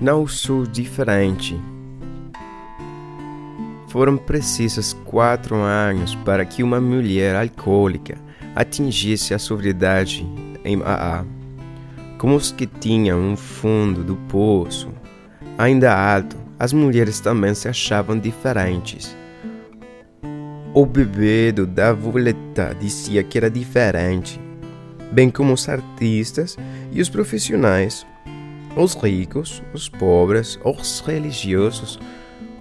Não sou diferente. Foram precisos quatro anos para que uma mulher alcoólica atingisse a sobriedade em AA. Como os que tinham um fundo do poço ainda alto, as mulheres também se achavam diferentes. O bebedo da Violeta dizia que era diferente, bem como os artistas e os profissionais, os ricos, os pobres, os religiosos,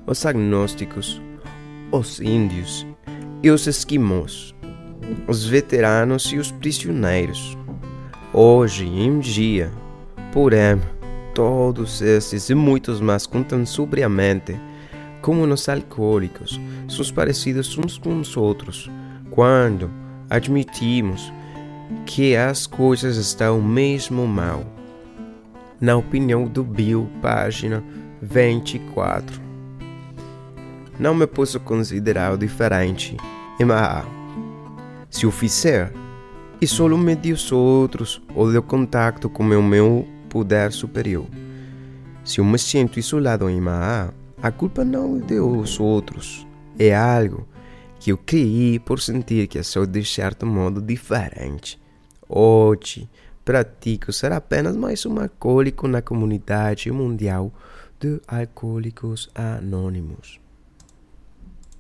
os agnósticos, os índios e os esquimós, os veteranos e os prisioneiros. Hoje em dia, porém, todos esses e muitos mais contam sobriamente como nos alcoólicos somos parecidos uns com os outros quando admitimos que as coisas estão mesmo mal. Na opinião do Bill, página 24. Não me posso considerar diferente, mas se o fizer, e medir os outros ou de contato com o meu poder superior. Se eu me sinto isolado em Maá, a culpa não é dos outros, é algo que eu criei por sentir que sou de certo modo diferente. Hoje, pratico ser apenas mais um alcoólico na comunidade mundial de alcoólicos anônimos.